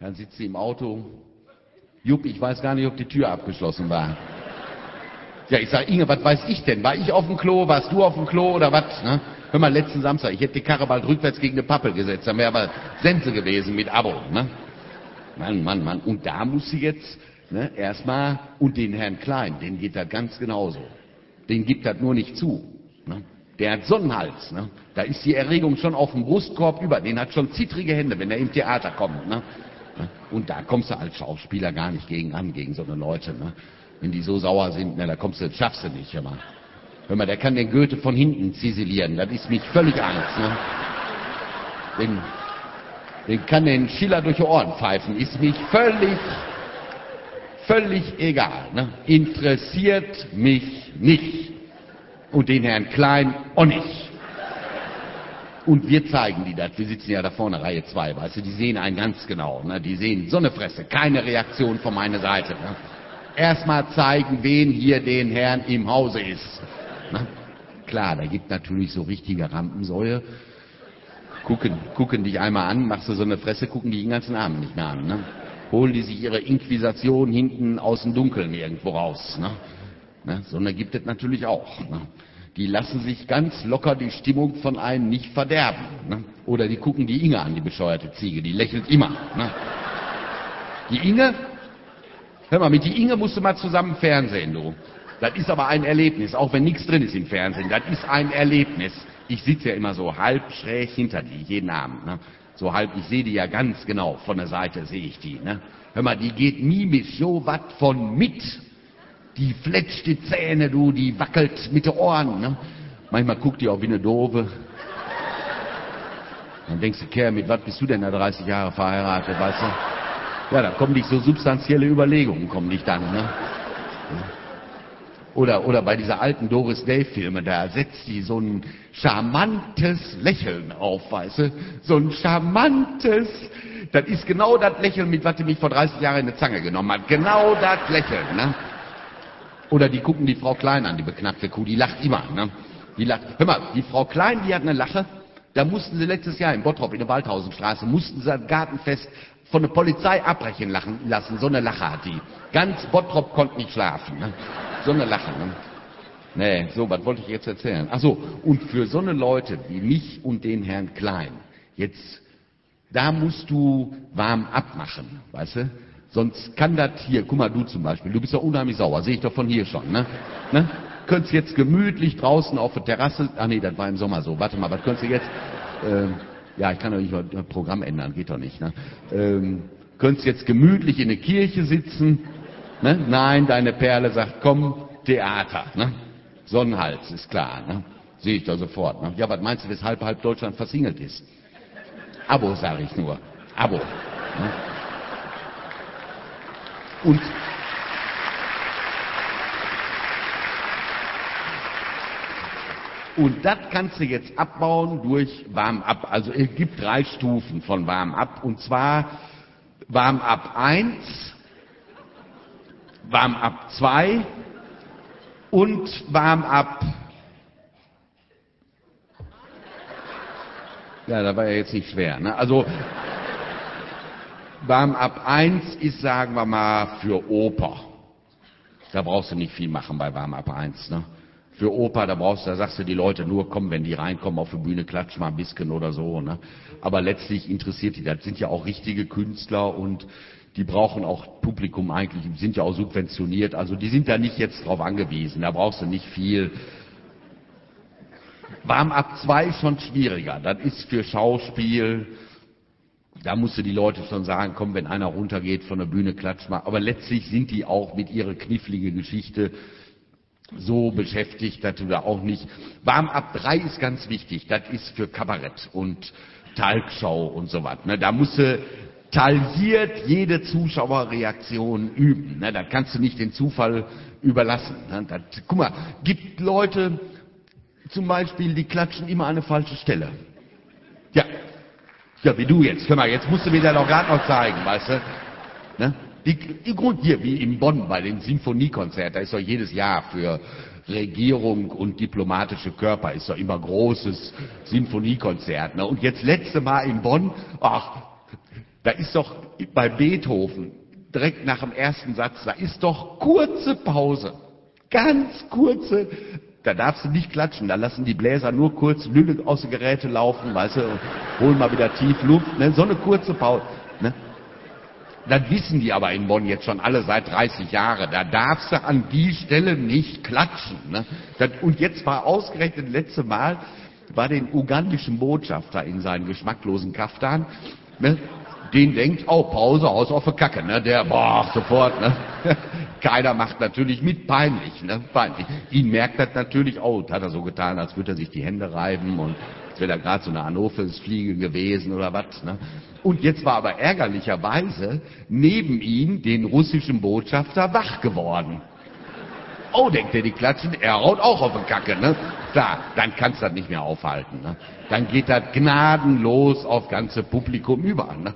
Dann sitzt sie im Auto. Jupp, ich weiß gar nicht, ob die Tür abgeschlossen war. Ja, ich sag, Inge, was weiß ich denn? War ich auf dem Klo? Warst du auf dem Klo oder was? Ne? Hör mal, letzten Samstag, ich hätte die Karre bald rückwärts gegen eine Pappel gesetzt, dann wäre aber Sense gewesen mit Abo. Ne? Mann, Mann, Mann. Und da muss sie jetzt ne, erstmal, und den Herrn Klein, den geht das ganz genauso. Den gibt das nur nicht zu. Ne? Der hat Sonnenhals. Ne? Da ist die Erregung schon auf dem Brustkorb über. Den hat schon zittrige Hände, wenn er im Theater kommt. Ne? Und da kommst du als Schauspieler gar nicht gegen an, gegen so eine Leute. Ne? Wenn die so sauer sind, ne, da kommst du, schaffst du nicht. Hör mal. hör mal, der kann den Goethe von hinten ziselieren. Das ist mich völlig Angst. Ne? Den, den kann den Schiller durch die Ohren pfeifen. Ist mich völlig, völlig egal. Ne? Interessiert mich nicht. Und den Herrn Klein auch nicht. Und wir zeigen die das. Wir sitzen ja da vorne, Reihe 2, weißt du, die sehen einen ganz genau. Ne? Die sehen so eine Fresse, keine Reaktion von meiner Seite. Ne? Erstmal zeigen, wen hier den Herrn im Hause ist. Ne? Klar, da gibt natürlich so richtige Rampensäue. Gucken, gucken dich einmal an, machst du so eine Fresse, gucken die den ganzen Abend nicht mehr an. Ne? Holen die sich ihre Inquisition hinten aus dem Dunkeln irgendwo raus. Ne? Ne? So gibt es natürlich auch. Ne? Die lassen sich ganz locker die Stimmung von einem nicht verderben. Ne? Oder die gucken die Inge an, die bescheuerte Ziege, die lächelt immer. Ne? Die Inge, hör mal, mit die Inge musst du mal zusammen Fernsehen, du. Das ist aber ein Erlebnis, auch wenn nichts drin ist im Fernsehen. Das ist ein Erlebnis. Ich sitze ja immer so halb schräg hinter die, jeden Abend. Ne? So halb, ich sehe die ja ganz genau, von der Seite sehe ich die. Ne? Hör mal, die geht mimisch so was von mit. Die fletscht die Zähne, du, die wackelt mit den Ohren. Ne? Manchmal guckt die auch wie eine Doofe. Dann denkst du, Kerl, mit was bist du denn da 30 Jahre verheiratet, weißt du? Ja, da kommen dich so substanzielle Überlegungen, kommen dich dann. Ne? Oder, oder bei dieser alten Doris Day-Filme, da setzt die so ein charmantes Lächeln auf, weißt du? So ein charmantes, das ist genau das Lächeln, mit was die mich vor 30 Jahren in die Zange genommen hat. Genau das Lächeln, ne? Oder die gucken die Frau Klein an, die beknackte Kuh, die lacht immer, ne? Die lacht. Hör mal, die Frau Klein, die hat eine Lache. Da mussten sie letztes Jahr in Bottrop in der Waldhausenstraße, mussten sie das Gartenfest von der Polizei abbrechen lachen, lassen. So eine Lache hat die. Ganz Bottrop konnte nicht schlafen. Ne? So eine Lache. Ne? Nee, so, was wollte ich jetzt erzählen? Ach so, und für so eine Leute wie mich und den Herrn Klein, jetzt, da musst du warm abmachen, weißt du? Sonst kann das hier, guck mal, du zum Beispiel, du bist ja unheimlich sauer, sehe ich doch von hier schon, ne? ne? Könntest jetzt gemütlich draußen auf der Terrasse, ah nee, das war im Sommer so, warte mal, was könntest du jetzt, ähm, ja, ich kann doch nicht mal das Programm ändern, geht doch nicht, ne? Ähm, könntest jetzt gemütlich in der Kirche sitzen, ne? Nein, deine Perle sagt, komm, Theater, ne? Sonnenhals, ist klar, ne? Sehe ich da sofort, ne? Ja, was meinst du, weshalb halb Deutschland versingelt ist? Abo, sage ich nur. Abo. Ne? Und Und das kannst du jetzt abbauen durch Warm-up. Also es gibt drei Stufen von Warm-up. Und zwar Warm-up 1, Warm-up 2 und Warm-up. Ja, da war ja jetzt nicht schwer. Ne? Also Warm-up 1 ist, sagen wir mal, für Oper. Da brauchst du nicht viel machen bei Warm-up 1. Ne? Für Oper, da brauchst du, da sagst du die Leute nur, komm, wenn die reinkommen auf die Bühne, klatsch mal ein bisschen oder so. Ne? Aber letztlich interessiert die, das sind ja auch richtige Künstler und die brauchen auch Publikum eigentlich, sind ja auch subventioniert, also die sind da nicht jetzt drauf angewiesen, da brauchst du nicht viel. Warm-up 2 ist schon schwieriger, das ist für Schauspiel, da musst du die Leute schon sagen, komm, wenn einer runtergeht von der Bühne, klatsch mal. Aber letztlich sind die auch mit ihrer kniffligen Geschichte so beschäftigt, dass du da auch nicht. Warm ab 3 ist ganz wichtig. Das ist für Kabarett und Talkshow und so was. Ne? Da musst du jede Zuschauerreaktion üben. Ne? Da kannst du nicht den Zufall überlassen. Ne? Das, guck mal, gibt Leute zum Beispiel, die klatschen immer an eine falsche Stelle. Ja, wie du jetzt. Hör mal, jetzt musst du mir das doch gerade noch zeigen, weißt du? Ne? Die, die Grund hier, wie in Bonn bei den Sinfoniekonzerten, da ist doch jedes Jahr für Regierung und diplomatische Körper ist doch immer großes Sinfoniekonzert. Ne? Und jetzt letzte Mal in Bonn, ach, Da ist doch bei Beethoven direkt nach dem ersten Satz, da ist doch kurze Pause. Ganz kurze. Da darfst du nicht klatschen, da lassen die Bläser nur kurz Lülle aus den Geräte laufen, weißt du, holen mal wieder tief Luft, ne? so eine kurze Pause. Ne? Das wissen die aber in Bonn jetzt schon alle seit 30 Jahren. Da darfst du an die Stelle nicht klatschen. Ne? Das, und jetzt war ausgerechnet letzte Mal, war den ugandischen Botschafter in seinen geschmacklosen Kaftan. Ne? Den denkt, oh, Pause, Haus auf Kacke. Ne? Der, boah, sofort. Ne? Keiner macht natürlich mit, peinlich. Ne? peinlich. Ihn merkt das natürlich, oh, hat er so getan, als würde er sich die Hände reiben und als wäre da gerade so eine Anopheles-Fliege gewesen oder was. Ne? Und jetzt war aber ärgerlicherweise neben ihm den russischen Botschafter wach geworden. Oh, denkt er, die klatschen, er haut auch auf den Kacke, ne? Klar, dann kannst du das nicht mehr aufhalten, ne? Dann geht das gnadenlos auf ganze Publikum über, ne?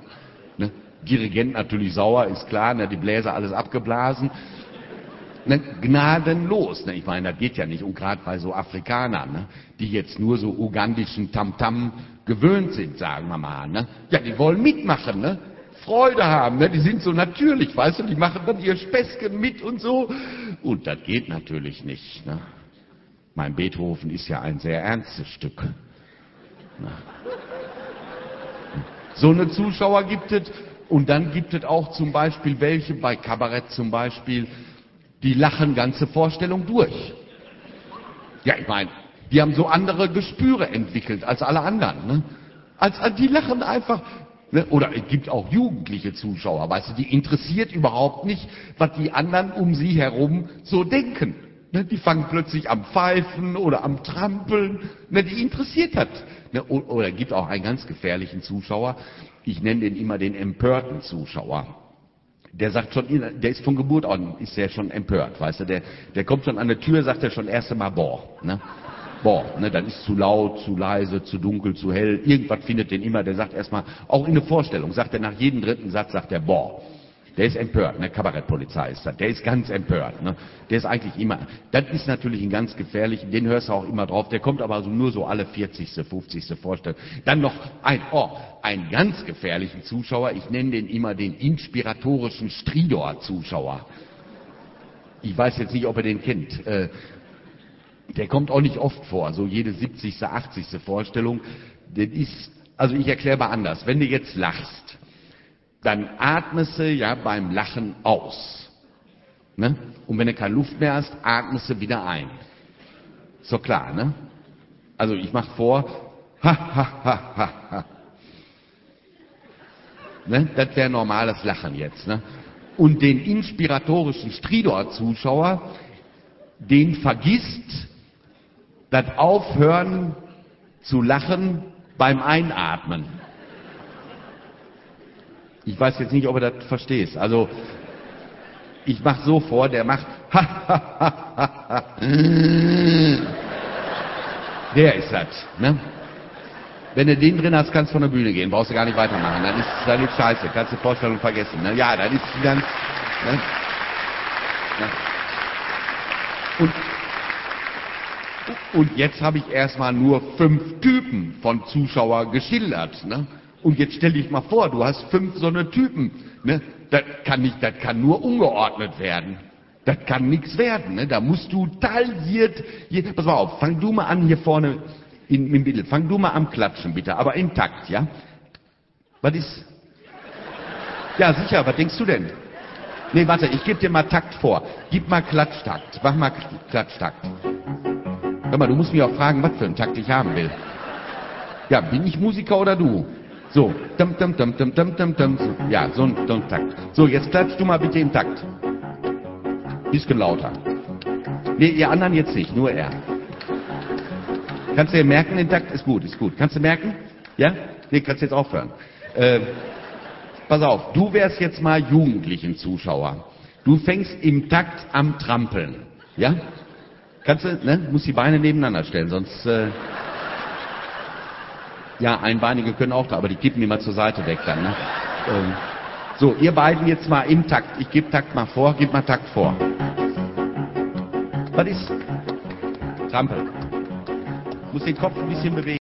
ne? Dirigent natürlich sauer, ist klar, ne? Die Bläser alles abgeblasen. Ne? Gnadenlos, ne? Ich meine, das geht ja nicht. Und gerade bei so Afrikanern, ne? Die jetzt nur so ugandischen Tamtam gewöhnt sind, sagen wir mal, ne? Ja, die wollen mitmachen, ne? Freude haben, ne? die sind so natürlich, weißt du, die machen dann ihr Späßchen mit und so. Und das geht natürlich nicht. Ne? Mein Beethoven ist ja ein sehr ernstes Stück. Ne? So eine Zuschauer gibt es. Und dann gibt es auch zum Beispiel welche, bei Kabarett zum Beispiel, die lachen ganze Vorstellung durch. Ja, ich meine, die haben so andere Gespüre entwickelt als alle anderen. Ne? Als, die lachen einfach, Ne? Oder es gibt auch jugendliche Zuschauer, weißt du, die interessiert überhaupt nicht, was die anderen um sie herum so denken. Ne? Die fangen plötzlich am Pfeifen oder am Trampeln. Ne? Die interessiert hat. Ne? Oder es gibt auch einen ganz gefährlichen Zuschauer. Ich nenne den immer den empörten Zuschauer. Der sagt schon, der ist von Geburt an, ist der schon empört, weißt du, der, der kommt schon an der Tür, sagt er schon erst einmal, boah, ne? Boah, ne, dann ist zu laut, zu leise, zu dunkel, zu hell. Irgendwas findet den immer, der sagt erstmal, auch in der Vorstellung, sagt er nach jedem dritten Satz, sagt er, boah. Der ist empört, ne, Kabarettpolizei ist das. Der ist ganz empört, ne. Der ist eigentlich immer, das ist natürlich ein ganz gefährlichen, den hörst du auch immer drauf, der kommt aber so nur so alle 40., 50. Vorstellung. Dann noch ein, oh, einen ganz gefährlichen Zuschauer, ich nenne den immer den inspiratorischen Stridor-Zuschauer. Ich weiß jetzt nicht, ob er den kennt. Äh, der kommt auch nicht oft vor, so jede 70., 80. Vorstellung. Das ist, also ich erkläre mal anders. Wenn du jetzt lachst, dann atmest du ja beim Lachen aus. Ne? Und wenn du keine Luft mehr hast, atmest du wieder ein. Ist doch klar, ne? Also ich mache vor, ha, ha, ha, ha, ha. Ne? Das wäre normales Lachen jetzt. Ne? Und den inspiratorischen Stridor-Zuschauer, den vergisst das Aufhören zu lachen beim Einatmen. Ich weiß jetzt nicht, ob du das verstehst. Also, ich mache so vor, der macht Der ist das. Ne? Wenn du den drin hast, kannst du von der Bühne gehen. Brauchst du gar nicht weitermachen. Dann ist, dann scheiße. Kannst du Vorstellung vergessen. Ne? Ja, dann ist ganz... Ne? Und und jetzt habe ich erstmal nur fünf Typen von Zuschauer geschildert. Ne? Und jetzt stell dich mal vor, du hast fünf so eine Typen. Ne? Das kann nicht, das kann nur ungeordnet werden. Das kann nichts werden. Ne? Da musst du tailliert. Hier, pass mal auf, fang du mal an hier vorne in, im Bild. Fang du mal am Klatschen bitte, aber im Takt, ja? Was ist? Ja, sicher, was denkst du denn? Nee, warte, ich gebe dir mal Takt vor. Gib mal Klatschtakt. Mach mal Klatschtakt. Hör mal, du musst mich auch fragen, was für einen Takt ich haben will. Ja, bin ich Musiker oder du? So, dum, dum, dum, dum, dum, dum, dum. Ja, so ein, so Takt. So, jetzt klatsch du mal bitte im Takt. Bisschen lauter. Nee, ihr anderen jetzt nicht, nur er. Kannst du dir merken, den Takt ist gut, ist gut. Kannst du merken? Ja? Nee, kannst du jetzt aufhören. Äh, pass auf, du wärst jetzt mal jugendlichen Zuschauer. Du fängst im Takt am Trampeln. Ja? Kannst du, ne? Muss die Beine nebeneinander stellen, sonst. Äh, ja, Einbeinige können auch da, aber die kippen immer zur Seite weg dann. Ne? Ähm, so, ihr beiden jetzt mal im Takt. Ich gebe Takt mal vor, gib mal Takt vor. Was ist? Trampel. Muss den Kopf ein bisschen bewegen.